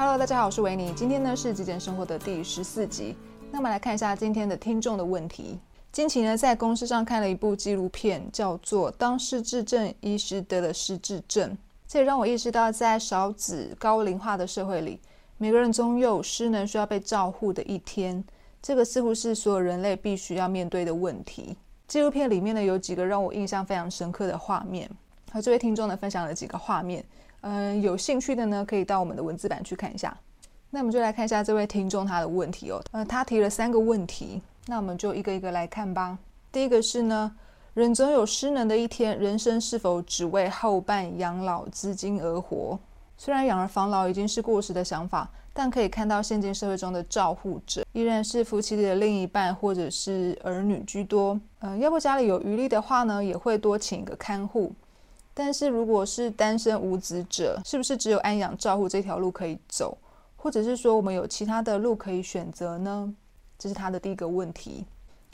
Hello，大家好，我是维尼。今天呢是极简生活的第十四集。那我们来看一下今天的听众的问题。近期呢在公司上看了一部纪录片，叫做《当失智症医师得了失智症》。这也让我意识到，在少子高龄化的社会里，每个人总有失能需要被照护的一天。这个似乎是所有人类必须要面对的问题。纪录片里面呢有几个让我印象非常深刻的画面，和这位听众呢分享了几个画面。嗯，有兴趣的呢可以到我们的文字版去看一下。那我们就来看一下这位听众他的问题哦。呃，他提了三个问题，那我们就一个一个来看吧。第一个是呢。人总有失能的一天，人生是否只为后半养老资金而活？虽然养儿防老已经是过时的想法，但可以看到现今社会中的照护者依然是夫妻的另一半或者是儿女居多。嗯，要不家里有余力的话呢，也会多请一个看护。但是如果是单身无子者，是不是只有安养照护这条路可以走，或者是说我们有其他的路可以选择呢？这是他的第一个问题。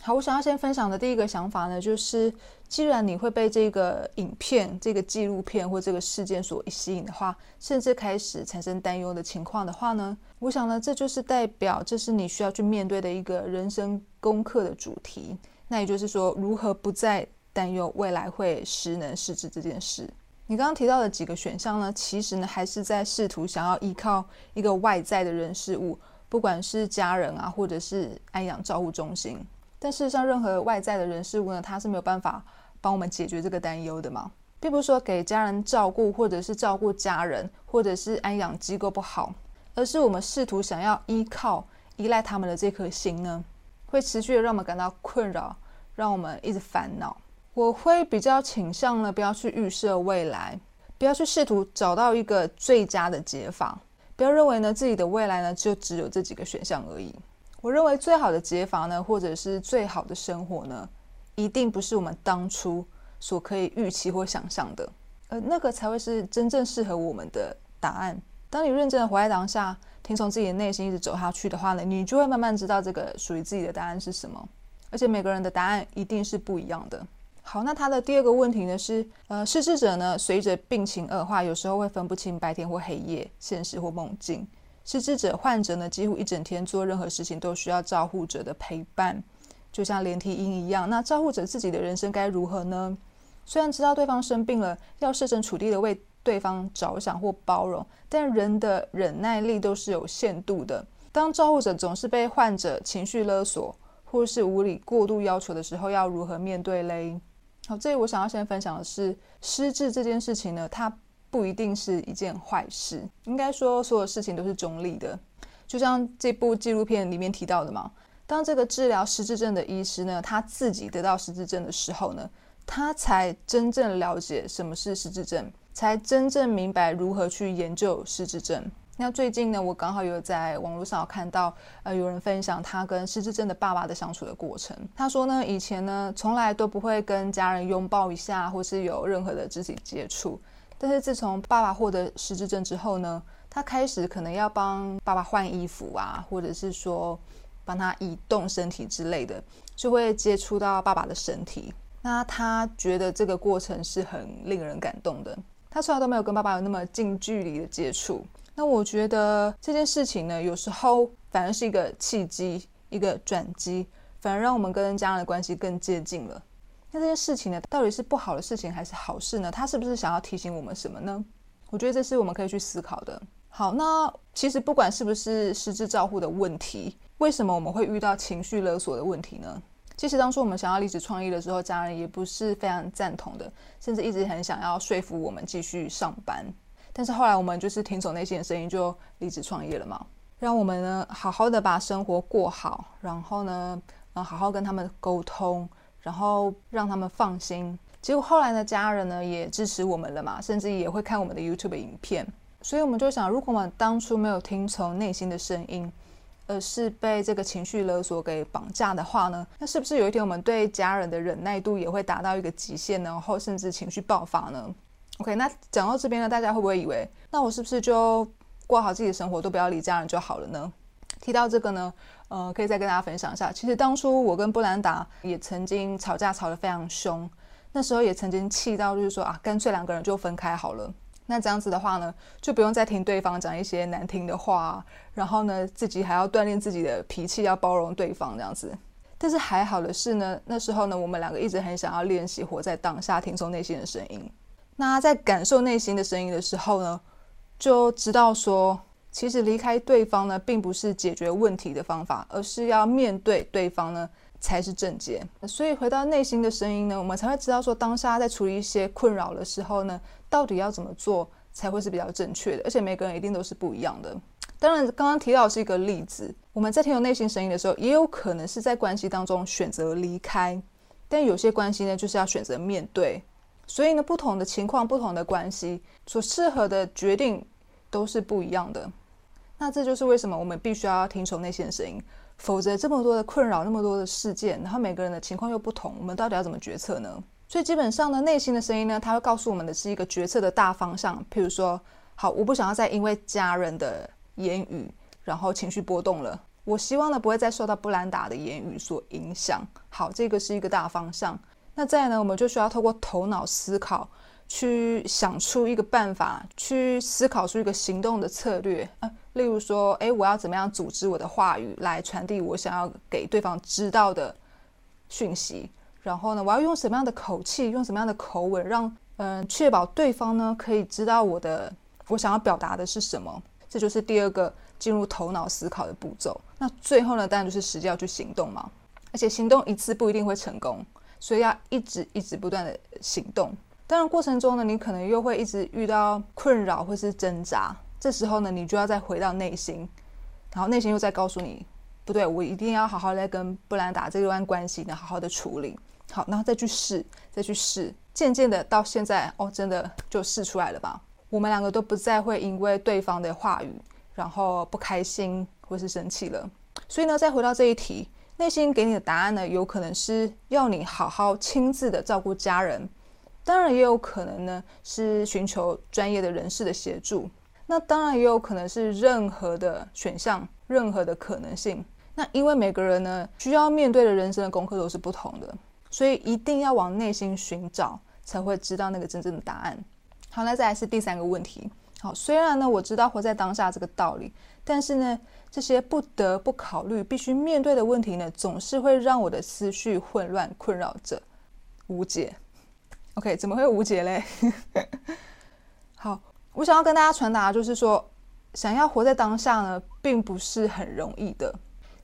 好，我想要先分享的第一个想法呢，就是既然你会被这个影片、这个纪录片或这个事件所吸引的话，甚至开始产生担忧的情况的话呢，我想呢，这就是代表这是你需要去面对的一个人生功课的主题。那也就是说，如何不再担忧未来会失能失智这件事。你刚刚提到的几个选项呢，其实呢，还是在试图想要依靠一个外在的人事物，不管是家人啊，或者是安养照护中心。但事实上，任何外在的人事物呢，它是没有办法帮我们解决这个担忧的嘛，并不是说给家人照顾，或者是照顾家人，或者是安养机构不好，而是我们试图想要依靠、依赖他们的这颗心呢，会持续的让我们感到困扰，让我们一直烦恼。我会比较倾向呢，不要去预设未来，不要去试图找到一个最佳的解法，不要认为呢自己的未来呢就只有这几个选项而已。我认为最好的解法呢，或者是最好的生活呢，一定不是我们当初所可以预期或想象的，而那个才会是真正适合我们的答案。当你认真的活在当下，听从自己的内心一直走下去的话呢，你就会慢慢知道这个属于自己的答案是什么。而且每个人的答案一定是不一样的。好，那他的第二个问题呢是，呃，失智者呢随着病情恶化，有时候会分不清白天或黑夜，现实或梦境。失智者患者呢，几乎一整天做任何事情都需要照护者的陪伴，就像连体婴一样。那照护者自己的人生该如何呢？虽然知道对方生病了，要设身处地的为对方着想或包容，但人的忍耐力都是有限度的。当照护者总是被患者情绪勒索，或是无理过度要求的时候，要如何面对嘞？好，这里我想要先分享的是失智这件事情呢，它。不一定是一件坏事，应该说所有事情都是中立的。就像这部纪录片里面提到的嘛，当这个治疗失智症的医师呢，他自己得到失智症的时候呢，他才真正了解什么是失智症，才真正明白如何去研究失智症。那最近呢，我刚好有在网络上看到，呃，有人分享他跟失智症的爸爸的相处的过程。他说呢，以前呢，从来都不会跟家人拥抱一下，或是有任何的肢体接触。但是自从爸爸获得失智症之后呢，他开始可能要帮爸爸换衣服啊，或者是说帮他移动身体之类的，就会接触到爸爸的身体。那他觉得这个过程是很令人感动的。他从来都没有跟爸爸有那么近距离的接触。那我觉得这件事情呢，有时候反而是一个契机，一个转机，反而让我们跟家人的关系更接近了。那这件事情呢，到底是不好的事情还是好事呢？他是不是想要提醒我们什么呢？我觉得这是我们可以去思考的。好，那其实不管是不是失智照护的问题，为什么我们会遇到情绪勒索的问题呢？其实当初我们想要离职创业的时候，家人也不是非常赞同的，甚至一直很想要说服我们继续上班。但是后来我们就是听从内心的声音，就离职创业了嘛。让我们呢好好的把生活过好，然后呢，嗯，好好跟他们沟通。然后让他们放心，结果后来呢，家人呢也支持我们了嘛，甚至也会看我们的 YouTube 影片。所以我们就想，如果我们当初没有听从内心的声音，而是被这个情绪勒索给绑架的话呢，那是不是有一天我们对家人的忍耐度也会达到一个极限呢？然后甚至情绪爆发呢？OK，那讲到这边呢，大家会不会以为，那我是不是就过好自己的生活，都不要理家人就好了呢？提到这个呢，呃，可以再跟大家分享一下。其实当初我跟布兰达也曾经吵架，吵得非常凶。那时候也曾经气到，就是说啊，干脆两个人就分开好了。那这样子的话呢，就不用再听对方讲一些难听的话，然后呢，自己还要锻炼自己的脾气，要包容对方这样子。但是还好的是呢，那时候呢，我们两个一直很想要练习活在当下，听从内心的声音。那在感受内心的声音的时候呢，就知道说，其实离开对方呢，并不是解决问题的方法，而是要面对对方呢，才是正解。所以回到内心的声音呢，我们才会知道说，当下在处理一些困扰的时候呢，到底要怎么做才会是比较正确的。而且每个人一定都是不一样的。当然，刚刚提到是一个例子，我们在听有内心声音的时候，也有可能是在关系当中选择离开，但有些关系呢，就是要选择面对。所以呢，不同的情况、不同的关系，所适合的决定都是不一样的。那这就是为什么我们必须要听从内心的声音，否则这么多的困扰、那么多的事件，然后每个人的情况又不同，我们到底要怎么决策呢？所以基本上呢，内心的声音呢，它会告诉我们的是一个决策的大方向。譬如说，好，我不想要再因为家人的言语，然后情绪波动了。我希望呢，不会再受到布兰达的言语所影响。好，这个是一个大方向。那再呢，我们就需要透过头脑思考，去想出一个办法，去思考出一个行动的策略啊。例如说，诶，我要怎么样组织我的话语来传递我想要给对方知道的讯息？然后呢，我要用什么样的口气，用什么样的口吻，让嗯，确保对方呢可以知道我的我想要表达的是什么？这就是第二个进入头脑思考的步骤。那最后呢，当然就是实际要去行动嘛。而且行动一次不一定会成功。所以要一直一直不断的行动，当然过程中呢，你可能又会一直遇到困扰或是挣扎，这时候呢，你就要再回到内心，然后内心又在告诉你，不对，我一定要好好的跟布兰达这段关系呢，好好的处理，好，然后再去试，再去试，渐渐的到现在，哦，真的就试出来了吧？我们两个都不再会因为对方的话语，然后不开心或是生气了。所以呢，再回到这一题。内心给你的答案呢，有可能是要你好好亲自的照顾家人，当然也有可能呢是寻求专业的人士的协助，那当然也有可能是任何的选项，任何的可能性。那因为每个人呢需要面对的人生的功课都是不同的，所以一定要往内心寻找，才会知道那个真正的答案。好，那再来是第三个问题。好，虽然呢我知道活在当下这个道理，但是呢。这些不得不考虑、必须面对的问题呢，总是会让我的思绪混乱、困扰着、无解。OK，怎么会无解嘞？好，我想要跟大家传达，就是说，想要活在当下呢，并不是很容易的。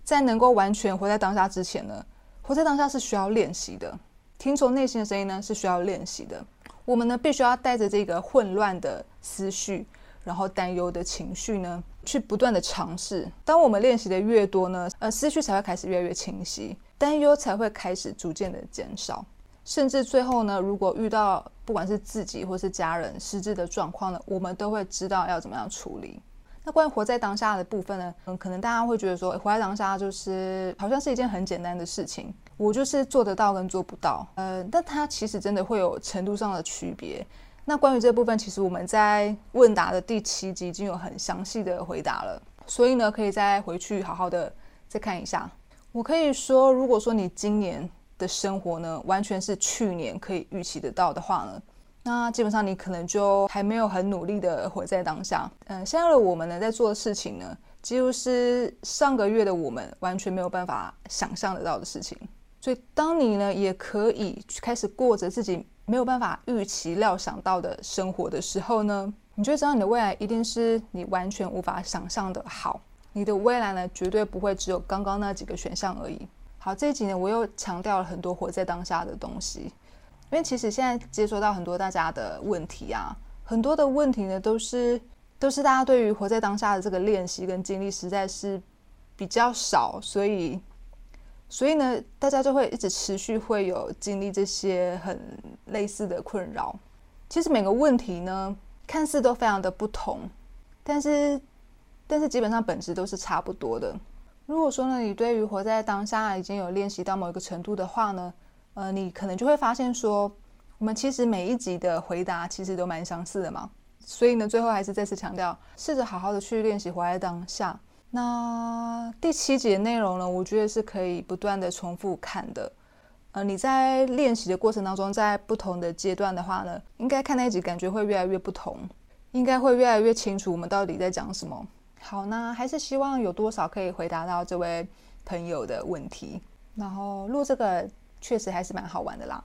在能够完全活在当下之前呢，活在当下是需要练习的。听从内心的声音呢，是需要练习的。我们呢，必须要带着这个混乱的思绪。然后担忧的情绪呢，去不断的尝试。当我们练习的越多呢，呃，思绪才会开始越来越清晰，担忧才会开始逐渐的减少，甚至最后呢，如果遇到不管是自己或是家人失智的状况呢，我们都会知道要怎么样处理。那关于活在当下的部分呢，嗯，可能大家会觉得说，活在当下就是好像是一件很简单的事情，我就是做得到跟做不到，呃，但它其实真的会有程度上的区别。那关于这部分，其实我们在问答的第七集已经有很详细的回答了，所以呢，可以再回去好好的再看一下。我可以说，如果说你今年的生活呢，完全是去年可以预期得到的话呢，那基本上你可能就还没有很努力的活在当下。嗯，现在的我们呢，在做的事情呢，几乎是上个月的我们完全没有办法想象得到的事情。所以，当你呢，也可以开始过着自己。没有办法预期料想到的生活的时候呢，你就知道你的未来一定是你完全无法想象的好。你的未来呢，绝对不会只有刚刚那几个选项而已。好，这几年我又强调了很多活在当下的东西，因为其实现在接收到很多大家的问题啊，很多的问题呢，都是都是大家对于活在当下的这个练习跟经历实在是比较少，所以。所以呢，大家就会一直持续会有经历这些很类似的困扰。其实每个问题呢，看似都非常的不同，但是但是基本上本质都是差不多的。如果说呢，你对于活在当下已经有练习到某一个程度的话呢，呃，你可能就会发现说，我们其实每一集的回答其实都蛮相似的嘛。所以呢，最后还是再次强调，试着好好的去练习活在当下。那第七节内容呢？我觉得是可以不断的重复看的。呃，你在练习的过程当中，在不同的阶段的话呢，应该看那一集感觉会越来越不同。应该会越来越清楚我们到底在讲什么。好，那还是希望有多少可以回答到这位朋友的问题。然后录这个确实还是蛮好玩的啦。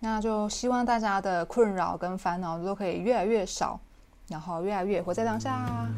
那就希望大家的困扰跟烦恼都可以越来越少，然后越来越活在当下。